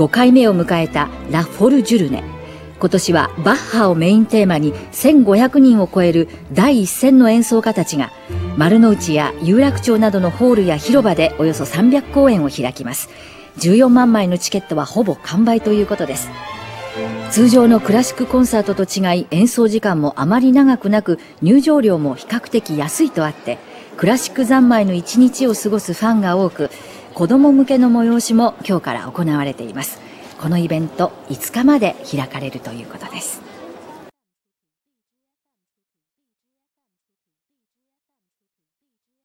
5回目を迎えたラ・フォルジュルネ。今年はバッハをメインテーマに1500人を超える第一線の演奏家たちが丸の内や有楽町などのホールや広場でおよそ300公演を開きます。14万枚のチケットはほぼ完売ということです。通常のクラシックコンサートと違い演奏時間もあまり長くなく入場料も比較的安いとあってクラシック三昧の一日を過ごすファンが多く子ども向けの催しも今日から行われています。このイベント5日まで開かれるということです。